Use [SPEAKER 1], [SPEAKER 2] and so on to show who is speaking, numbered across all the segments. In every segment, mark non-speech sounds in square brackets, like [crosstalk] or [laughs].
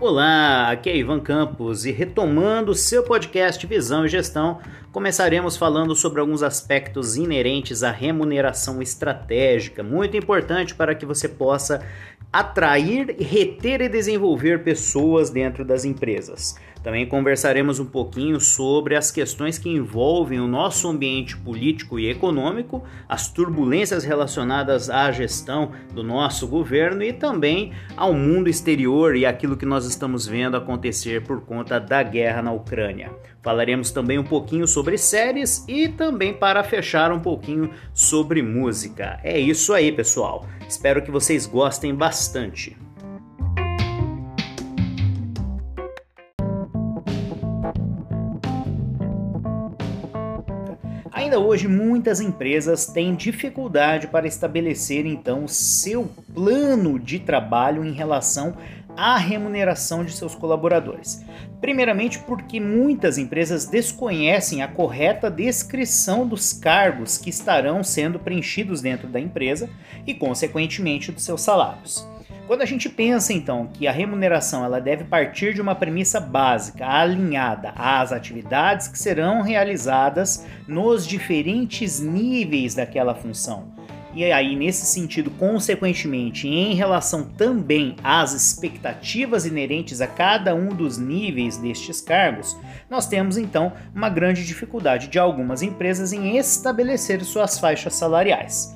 [SPEAKER 1] Olá, aqui é Ivan Campos e retomando seu podcast Visão e Gestão, começaremos falando sobre alguns aspectos inerentes à remuneração estratégica, muito importante para que você possa atrair, reter e desenvolver pessoas dentro das empresas. Também conversaremos um pouquinho sobre as questões que envolvem o nosso ambiente político e econômico, as turbulências relacionadas à gestão do nosso governo e também ao mundo exterior e aquilo que nós estamos vendo acontecer por conta da guerra na Ucrânia. Falaremos também um pouquinho sobre séries e também para fechar um pouquinho sobre música. É isso aí, pessoal. Espero que vocês gostem bastante. Ainda hoje, muitas empresas têm dificuldade para estabelecer então seu plano de trabalho em relação à remuneração de seus colaboradores. Primeiramente, porque muitas empresas desconhecem a correta descrição dos cargos que estarão sendo preenchidos dentro da empresa e, consequentemente, dos seus salários. Quando a gente pensa então que a remuneração ela deve partir de uma premissa básica, alinhada às atividades que serão realizadas nos diferentes níveis daquela função. E aí, nesse sentido, consequentemente, em relação também às expectativas inerentes a cada um dos níveis destes cargos, nós temos então uma grande dificuldade de algumas empresas em estabelecer suas faixas salariais.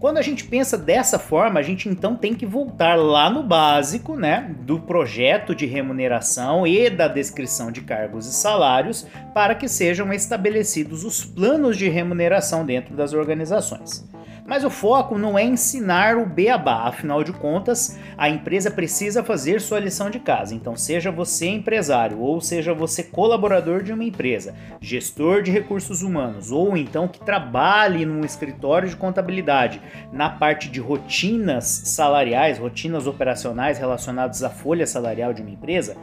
[SPEAKER 1] Quando a gente pensa dessa forma, a gente então tem que voltar lá no básico, né, do projeto de remuneração e da descrição de cargos e salários para que sejam estabelecidos os planos de remuneração dentro das organizações. Mas o foco não é ensinar o beabá, afinal de contas, a empresa precisa fazer sua lição de casa. Então, seja você empresário ou seja você colaborador de uma empresa, gestor de recursos humanos ou então que trabalhe num escritório de contabilidade na parte de rotinas salariais, rotinas operacionais relacionadas à folha salarial de uma empresa,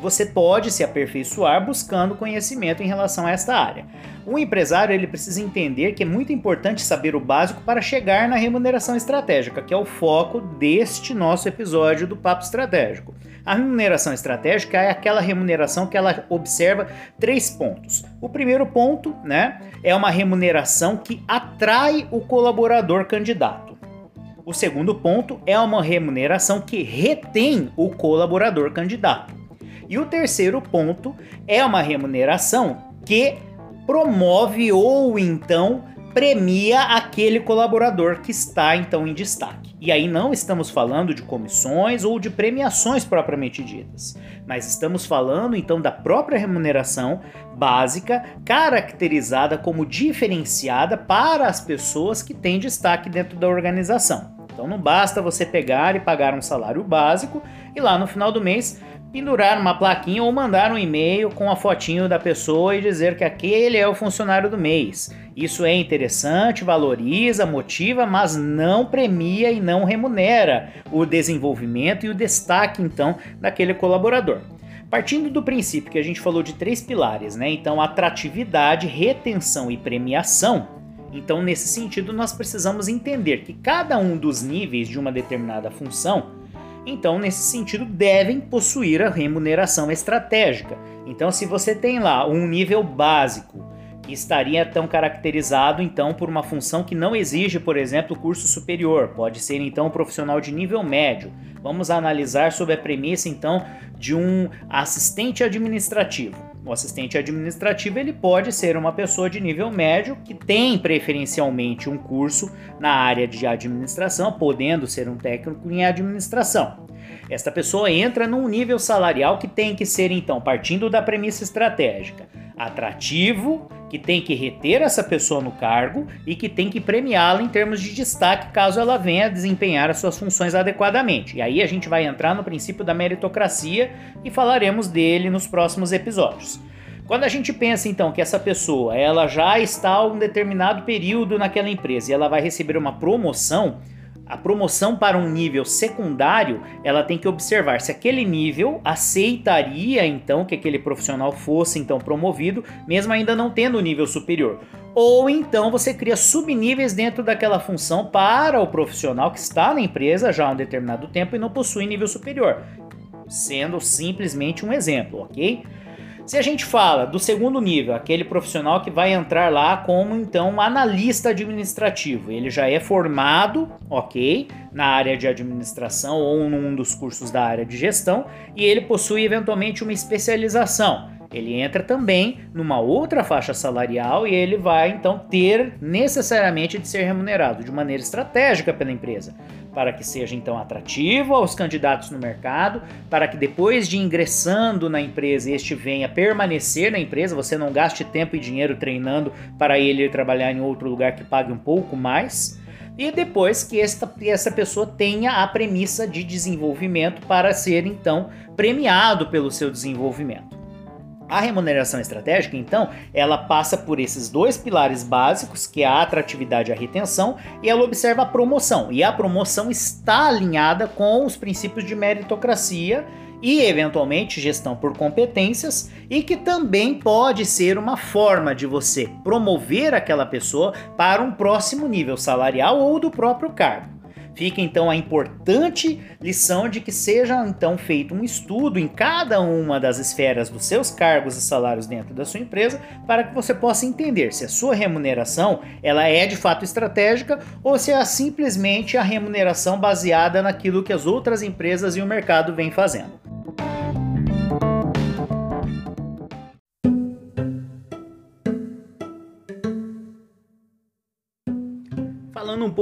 [SPEAKER 1] você pode se aperfeiçoar buscando conhecimento em relação a esta área. O empresário ele precisa entender que é muito importante saber o básico para chegar na remuneração estratégica, que é o foco deste nosso episódio do Papo Estratégico. A remuneração estratégica é aquela remuneração que ela observa três pontos. O primeiro ponto, né, é uma remuneração que atrai o colaborador candidato. O segundo ponto é uma remuneração que retém o colaborador candidato. E o terceiro ponto é uma remuneração que promove ou então premia aquele colaborador que está então em destaque. E aí não estamos falando de comissões ou de premiações propriamente ditas, mas estamos falando então da própria remuneração básica, caracterizada como diferenciada para as pessoas que têm destaque dentro da organização. Então não basta você pegar e pagar um salário básico e lá no final do mês pendurar uma plaquinha ou mandar um e-mail com a fotinho da pessoa e dizer que aquele é o funcionário do mês. Isso é interessante, valoriza, motiva, mas não premia e não remunera o desenvolvimento e o destaque então daquele colaborador. Partindo do princípio que a gente falou de três pilares, né? Então, atratividade, retenção e premiação. Então, nesse sentido, nós precisamos entender que cada um dos níveis de uma determinada função então, nesse sentido, devem possuir a remuneração estratégica. Então, se você tem lá um nível básico que estaria tão caracterizado então por uma função que não exige, por exemplo, curso superior, pode ser então um profissional de nível médio. Vamos analisar sob a premissa então de um assistente administrativo. O assistente administrativo ele pode ser uma pessoa de nível médio que tem preferencialmente um curso na área de administração, podendo ser um técnico em administração. Esta pessoa entra num nível salarial que tem que ser então partindo da premissa estratégica, atrativo, que tem que reter essa pessoa no cargo e que tem que premiá-la em termos de destaque caso ela venha desempenhar as suas funções adequadamente. E aí a gente vai entrar no princípio da meritocracia e falaremos dele nos próximos episódios. Quando a gente pensa então que essa pessoa ela já está há um determinado período naquela empresa e ela vai receber uma promoção, a promoção para um nível secundário, ela tem que observar se aquele nível aceitaria então que aquele profissional fosse então promovido, mesmo ainda não tendo o nível superior. Ou então você cria subníveis dentro daquela função para o profissional que está na empresa já há um determinado tempo e não possui nível superior. sendo simplesmente um exemplo, ok? Se a gente fala do segundo nível, aquele profissional que vai entrar lá como então analista administrativo, ele já é formado, ok, na área de administração ou num dos cursos da área de gestão e ele possui eventualmente uma especialização. Ele entra também numa outra faixa salarial e ele vai então ter necessariamente de ser remunerado de maneira estratégica pela empresa para que seja então atrativo aos candidatos no mercado, para que depois de ingressando na empresa este venha permanecer na empresa, você não gaste tempo e dinheiro treinando para ele ir trabalhar em outro lugar que pague um pouco mais. E depois que esta, essa pessoa tenha a premissa de desenvolvimento para ser então premiado pelo seu desenvolvimento. A remuneração estratégica, então, ela passa por esses dois pilares básicos, que é a atratividade e a retenção, e ela observa a promoção. E a promoção está alinhada com os princípios de meritocracia e, eventualmente, gestão por competências, e que também pode ser uma forma de você promover aquela pessoa para um próximo nível salarial ou do próprio cargo. Fica então a importante lição de que seja então feito um estudo em cada uma das esferas dos seus cargos e salários dentro da sua empresa para que você possa entender se a sua remuneração ela é de fato estratégica ou se é simplesmente a remuneração baseada naquilo que as outras empresas e o mercado vêm fazendo.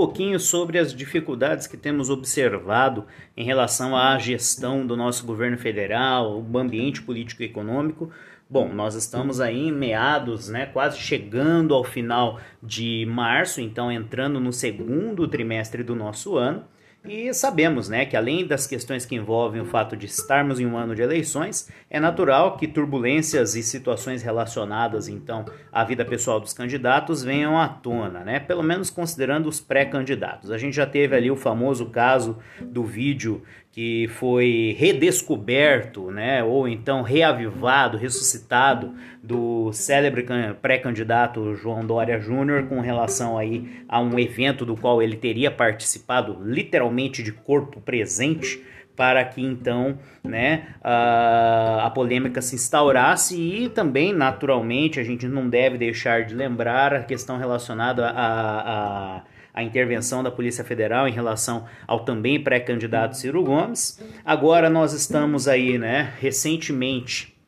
[SPEAKER 1] Pouquinho sobre as dificuldades que temos observado em relação à gestão do nosso governo federal, o ambiente político e econômico. Bom, nós estamos aí em meados, né, quase chegando ao final de março, então entrando no segundo trimestre do nosso ano. E sabemos né, que, além das questões que envolvem o fato de estarmos em um ano de eleições, é natural que turbulências e situações relacionadas então à vida pessoal dos candidatos venham à tona, né? pelo menos considerando os pré-candidatos. A gente já teve ali o famoso caso do vídeo que foi redescoberto, né, ou então reavivado, ressuscitado do célebre pré-candidato João Dória Júnior com relação aí a um evento do qual ele teria participado literalmente de corpo presente para que então né, a, a polêmica se instaurasse e também naturalmente a gente não deve deixar de lembrar a questão relacionada a, a a intervenção da Polícia Federal em relação ao também pré-candidato Ciro Gomes. Agora nós estamos aí, né, recentemente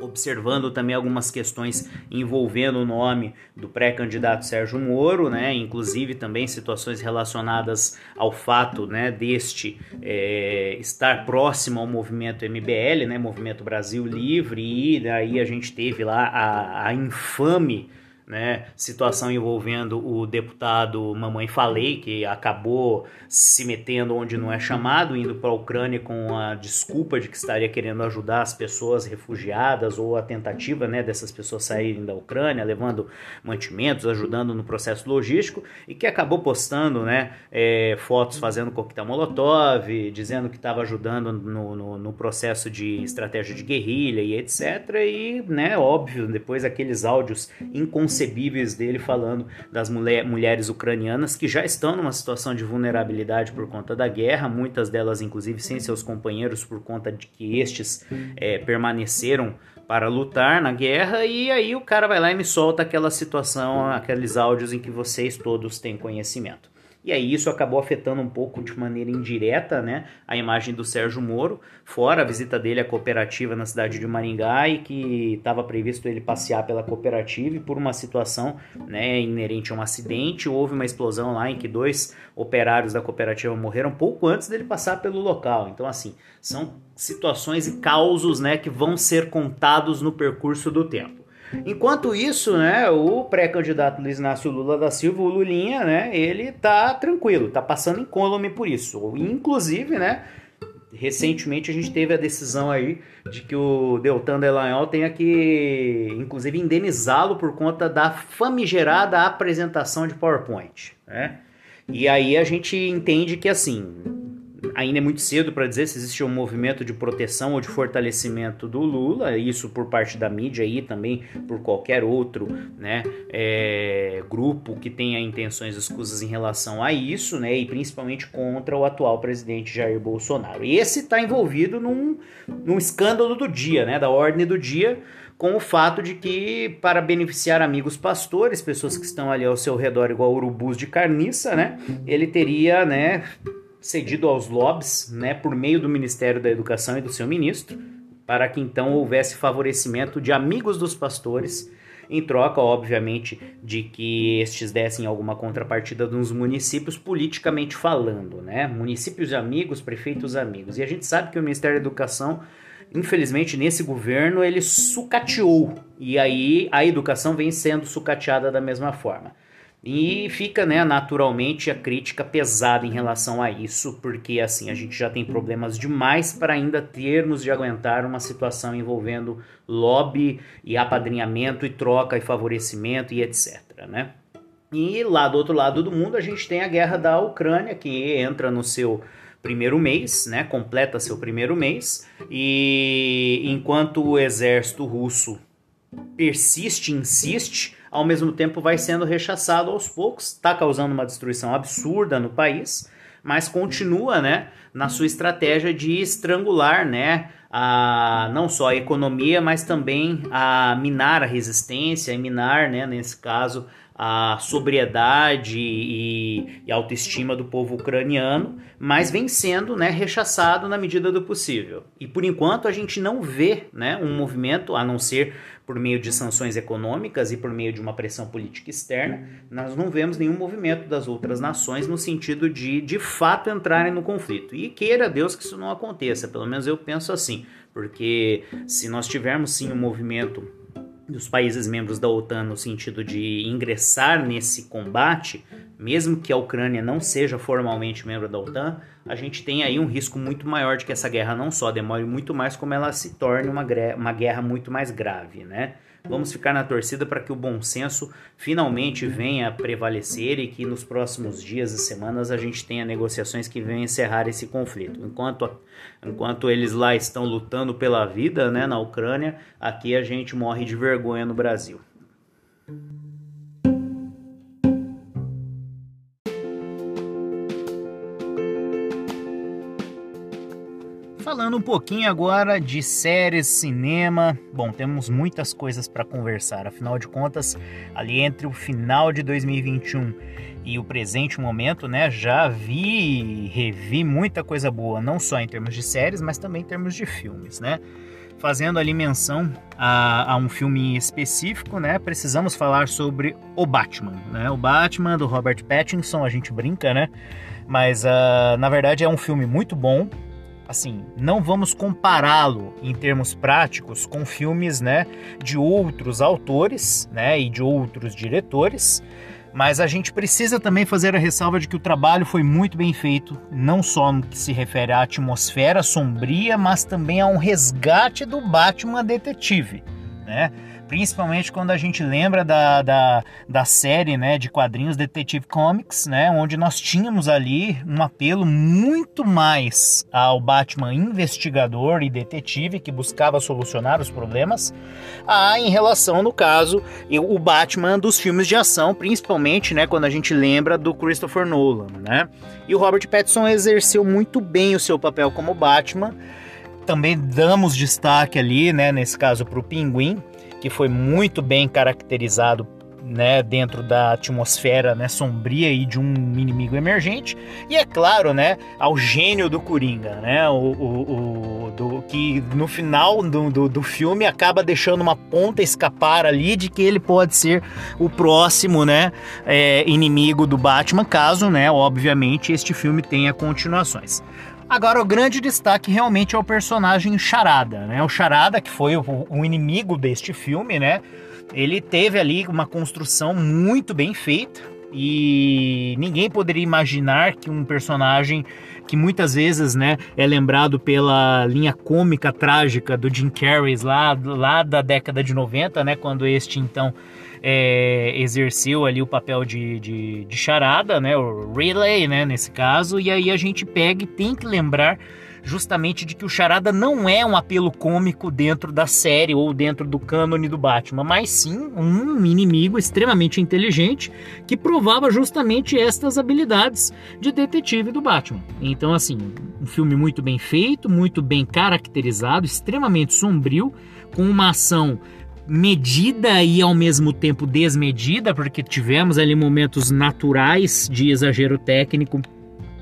[SPEAKER 1] observando também algumas questões envolvendo o nome do pré-candidato Sérgio Moro, né, inclusive também situações relacionadas ao fato né, deste é, estar próximo ao movimento MBL, né, Movimento Brasil Livre, e daí a gente teve lá a, a infame né, situação envolvendo o deputado Mamãe Falei, que acabou se metendo onde não é chamado, indo para a Ucrânia com a desculpa de que estaria querendo ajudar as pessoas refugiadas ou a tentativa né, dessas pessoas saírem da Ucrânia, levando mantimentos, ajudando no processo logístico, e que acabou postando né, é, fotos fazendo coquetel molotov, dizendo que estava ajudando no, no, no, processo de estratégia de guerrilha e etc. E, né, óbvio, depois aqueles áudios inconscientes inconcebíveis dele falando das mulher, mulheres ucranianas que já estão numa situação de vulnerabilidade por conta da guerra, muitas delas inclusive sem seus companheiros por conta de que estes é, permaneceram para lutar na guerra e aí o cara vai lá e me solta aquela situação, aqueles áudios em que vocês todos têm conhecimento. E aí isso acabou afetando um pouco de maneira indireta né, a imagem do Sérgio Moro, fora a visita dele à cooperativa na cidade de Maringá e que estava previsto ele passear pela cooperativa e por uma situação né, inerente a um acidente, houve uma explosão lá em que dois operários da cooperativa morreram pouco antes dele passar pelo local. Então assim, são situações e causos né, que vão ser contados no percurso do tempo. Enquanto isso, né, o pré-candidato Luiz Inácio Lula da Silva, o Lulinha, né, ele tá tranquilo, tá passando incólume por isso. Inclusive, né, recentemente a gente teve a decisão aí de que o Deltan Delanhol tenha que, inclusive, indenizá-lo por conta da famigerada apresentação de PowerPoint, né? E aí a gente entende que, assim, ainda é muito cedo para dizer se existe um movimento de proteção ou de fortalecimento do Lula, isso por parte da mídia e também por qualquer outro né, é, grupo que tenha intenções escusas em relação a isso, né, e principalmente contra o atual presidente Jair Bolsonaro. E esse está envolvido num, num escândalo do dia, né, da ordem do dia, com o fato de que, para beneficiar amigos pastores, pessoas que estão ali ao seu redor igual urubus de carniça, né, ele teria, né, cedido aos lobbies, né, por meio do Ministério da Educação e do seu ministro, para que então houvesse favorecimento de amigos dos pastores, em troca, obviamente, de que estes dessem alguma contrapartida dos municípios politicamente falando, né? Municípios amigos, prefeitos amigos. E a gente sabe que o Ministério da Educação, infelizmente, nesse governo, ele sucateou. E aí a educação vem sendo sucateada da mesma forma. E fica, né, naturalmente a crítica pesada em relação a isso, porque assim, a gente já tem problemas demais para ainda termos de aguentar uma situação envolvendo lobby e apadrinhamento e troca e favorecimento e etc, né? E lá do outro lado do mundo a gente tem a guerra da Ucrânia que entra no seu primeiro mês, né, completa seu primeiro mês, e enquanto o exército russo persiste, insiste, ao mesmo tempo vai sendo rechaçado aos poucos, está causando uma destruição absurda no país, mas continua, né, na sua estratégia de estrangular, né, a, não só a economia, mas também a minar a resistência, e minar, né, nesse caso, a sobriedade e, e, autoestima do povo ucraniano, mas vem sendo né, rechaçado na medida do possível. E por enquanto a gente não vê né, um movimento, a não ser por meio de sanções econômicas e por meio de uma pressão política externa, nós não vemos nenhum movimento das outras nações no sentido de de fato entrarem no conflito. E queira Deus que isso não aconteça, pelo menos eu penso assim, porque se nós tivermos sim um movimento dos países membros da OTAN no sentido de ingressar nesse combate, mesmo que a Ucrânia não seja formalmente membro da OTAN, a gente tem aí um risco muito maior de que essa guerra não só demore muito mais, como ela se torne uma, uma guerra muito mais grave, né? Vamos ficar na torcida para que o bom senso finalmente venha a prevalecer e que nos próximos dias e semanas a gente tenha negociações que venham encerrar esse conflito. Enquanto, enquanto eles lá estão lutando pela vida né, na Ucrânia, aqui a gente morre de vergonha no Brasil. Falando um pouquinho agora de séries, cinema. Bom, temos muitas coisas para conversar. Afinal de contas, ali entre o final de 2021 e o presente momento, né, já vi revi muita coisa boa, não só em termos de séries, mas também em termos de filmes, né? Fazendo ali menção a, a um filme específico, né? Precisamos falar sobre o Batman, né? O Batman do Robert Pattinson, a gente brinca, né? Mas uh, na verdade é um filme muito bom, assim, não vamos compará-lo em termos práticos com filmes, né, de outros autores, né, e de outros diretores, mas a gente precisa também fazer a ressalva de que o trabalho foi muito bem feito, não só no que se refere à atmosfera sombria, mas também a um resgate do Batman detetive, né? Principalmente quando a gente lembra da, da, da série né, de quadrinhos Detective Comics, né, onde nós tínhamos ali um apelo muito mais ao Batman investigador e detetive que buscava solucionar os problemas, a em relação, no caso, o Batman dos filmes de ação, principalmente né, quando a gente lembra do Christopher Nolan. Né? E o Robert Pattinson exerceu muito bem o seu papel como Batman. Também damos destaque ali, né, nesse caso, para o Pinguim, que foi muito bem caracterizado né, dentro da atmosfera né, sombria e de um inimigo emergente. E é claro né ao gênio do Coringa né o, o, o do, que no final do, do, do, filme acaba deixando uma ponta escapar ali de que ele pode ser o próximo né é, inimigo do Batman caso né obviamente este filme tenha continuações Agora, o grande destaque realmente é o personagem Charada, né? O Charada, que foi o, o inimigo deste filme, né? Ele teve ali uma construção muito bem feita e ninguém poderia imaginar que um personagem que muitas vezes né, é lembrado pela linha cômica trágica do Jim Carrey lá, lá da década de 90, né, quando este então é, exerceu ali o papel de, de, de charada, né? O relay, né? Nesse caso, e aí a gente pega e tem que lembrar justamente de que o Charada não é um apelo cômico dentro da série ou dentro do cânone do Batman, mas sim um inimigo extremamente inteligente que provava justamente estas habilidades de detetive do Batman. Então, assim, um filme muito bem feito, muito bem caracterizado, extremamente sombrio, com uma ação medida e ao mesmo tempo desmedida, porque tivemos ali momentos naturais de exagero técnico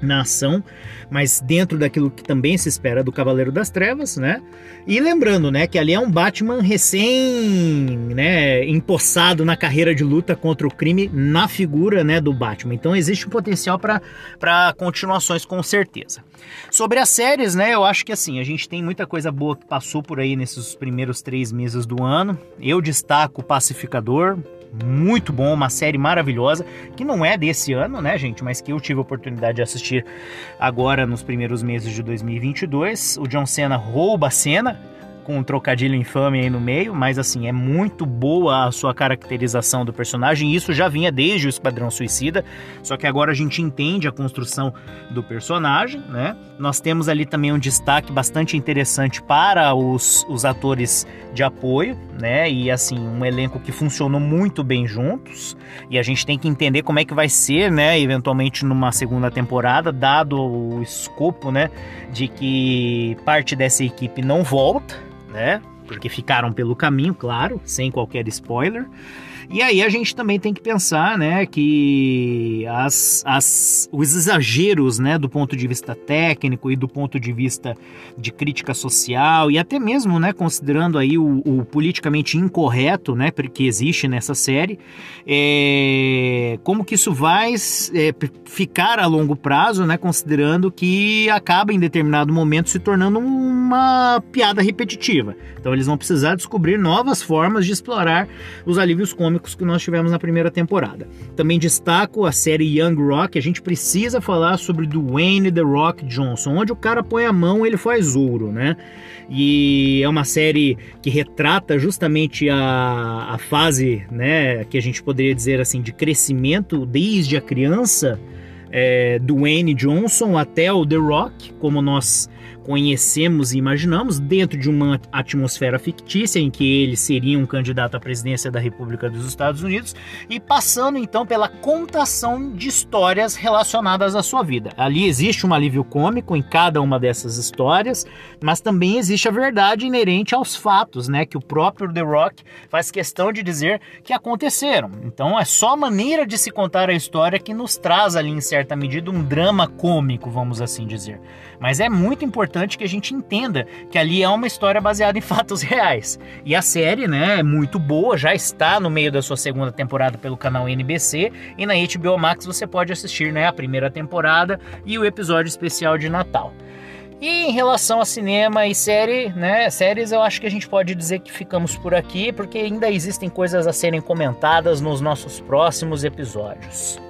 [SPEAKER 1] na ação, mas dentro daquilo que também se espera do Cavaleiro das Trevas, né? E lembrando, né, que ali é um Batman recém, né, empossado na carreira de luta contra o crime na figura, né, do Batman. Então existe um potencial para continuações com certeza. Sobre as séries, né, eu acho que assim, a gente tem muita coisa boa que passou por aí nesses primeiros três meses do ano. Eu destaco o Pacificador, muito bom, uma série maravilhosa, que não é desse ano, né, gente, mas que eu tive a oportunidade de assistir agora nos primeiros meses de 2022. O John Cena rouba a cena, com um trocadilho infame aí no meio, mas assim, é muito boa a sua caracterização do personagem. Isso já vinha desde o Esquadrão Suicida, só que agora a gente entende a construção do personagem, né? Nós temos ali também um destaque bastante interessante para os, os atores de apoio, né? E assim, um elenco que funcionou muito bem juntos. E a gente tem que entender como é que vai ser, né? Eventualmente numa segunda temporada, dado o escopo, né? De que parte dessa equipe não volta, né? Porque ficaram pelo caminho, claro, sem qualquer spoiler. E aí a gente também tem que pensar, né, que as, as, os exageros, né, do ponto de vista técnico e do ponto de vista de crítica social e até mesmo, né, considerando aí o, o politicamente incorreto, né, que existe nessa série, é, como que isso vai é, ficar a longo prazo, né, considerando que acaba em determinado momento se tornando uma piada repetitiva. Então eles vão precisar descobrir novas formas de explorar os alívios cômicos cômicos que nós tivemos na primeira temporada. Também destaco a série Young Rock, a gente precisa falar sobre Dwayne The Rock Johnson, onde o cara põe a mão ele faz ouro, né? E é uma série que retrata justamente a, a fase, né, que a gente poderia dizer assim, de crescimento desde a criança é, Dwayne Johnson até o The Rock, como nós conhecemos e imaginamos, dentro de uma atmosfera fictícia em que ele seria um candidato à presidência da República dos Estados Unidos e passando então pela contação de histórias relacionadas à sua vida. Ali existe um alívio cômico em cada uma dessas histórias, mas também existe a verdade inerente aos fatos, né, que o próprio The Rock faz questão de dizer que aconteceram. Então é só a maneira de se contar a história que nos traz ali em medida um drama cômico, vamos assim dizer. Mas é muito importante que a gente entenda que ali é uma história baseada em [laughs] fatos reais. E a série, né, é muito boa, já está no meio da sua segunda temporada pelo canal NBC e na HBO Max você pode assistir, né, a primeira temporada e o episódio especial de Natal. E em relação a cinema e série, né, séries, eu acho que a gente pode dizer que ficamos por aqui, porque ainda existem coisas a serem comentadas nos nossos próximos episódios.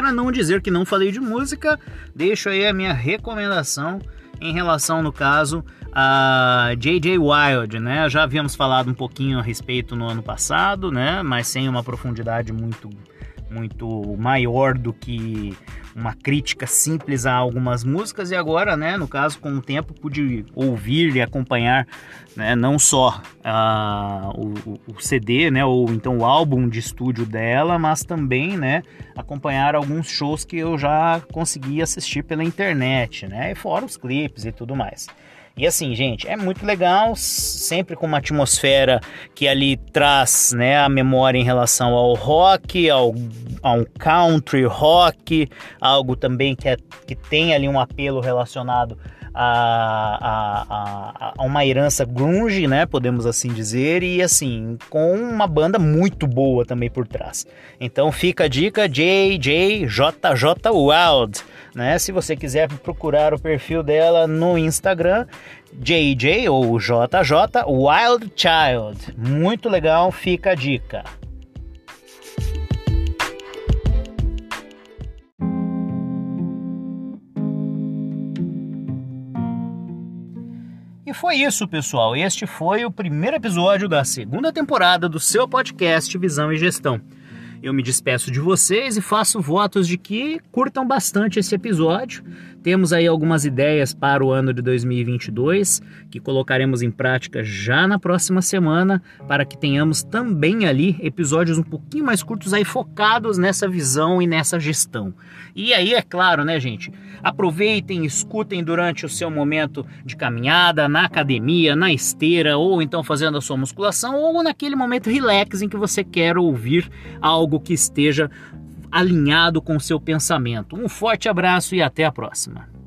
[SPEAKER 1] Para não dizer que não falei de música, deixo aí a minha recomendação em relação, no caso, a J.J. Wild, né? Já havíamos falado um pouquinho a respeito no ano passado, né? Mas sem uma profundidade muito muito maior do que uma crítica simples a algumas músicas e agora, né, no caso, com o tempo pude ouvir e acompanhar, né, não só uh, o, o, CD, né, ou então o álbum de estúdio dela, mas também, né, acompanhar alguns shows que eu já consegui assistir pela internet, né, e fora os clipes e tudo mais. E assim, gente, é muito legal, sempre com uma atmosfera que ali traz né, a memória em relação ao rock, ao, ao country rock, algo também que, é, que tem ali um apelo relacionado a, a, a, uma herança grunge, né, podemos assim dizer, e assim, com uma banda muito boa também por trás. Então fica a dica JJJJ Wild né? Se você quiser procurar o perfil dela no Instagram, JJ ou JJ Wild Child. Muito legal, fica a dica. Foi isso, pessoal. Este foi o primeiro episódio da segunda temporada do seu podcast Visão e Gestão. Eu me despeço de vocês e faço votos de que curtam bastante esse episódio. Temos aí algumas ideias para o ano de 2022 que colocaremos em prática já na próxima semana para que tenhamos também ali episódios um pouquinho mais curtos aí focados nessa visão e nessa gestão. E aí é claro, né, gente? Aproveitem, escutem durante o seu momento de caminhada, na academia, na esteira ou então fazendo a sua musculação ou naquele momento relax em que você quer ouvir algo algo que esteja alinhado com seu pensamento. Um forte abraço e até a próxima.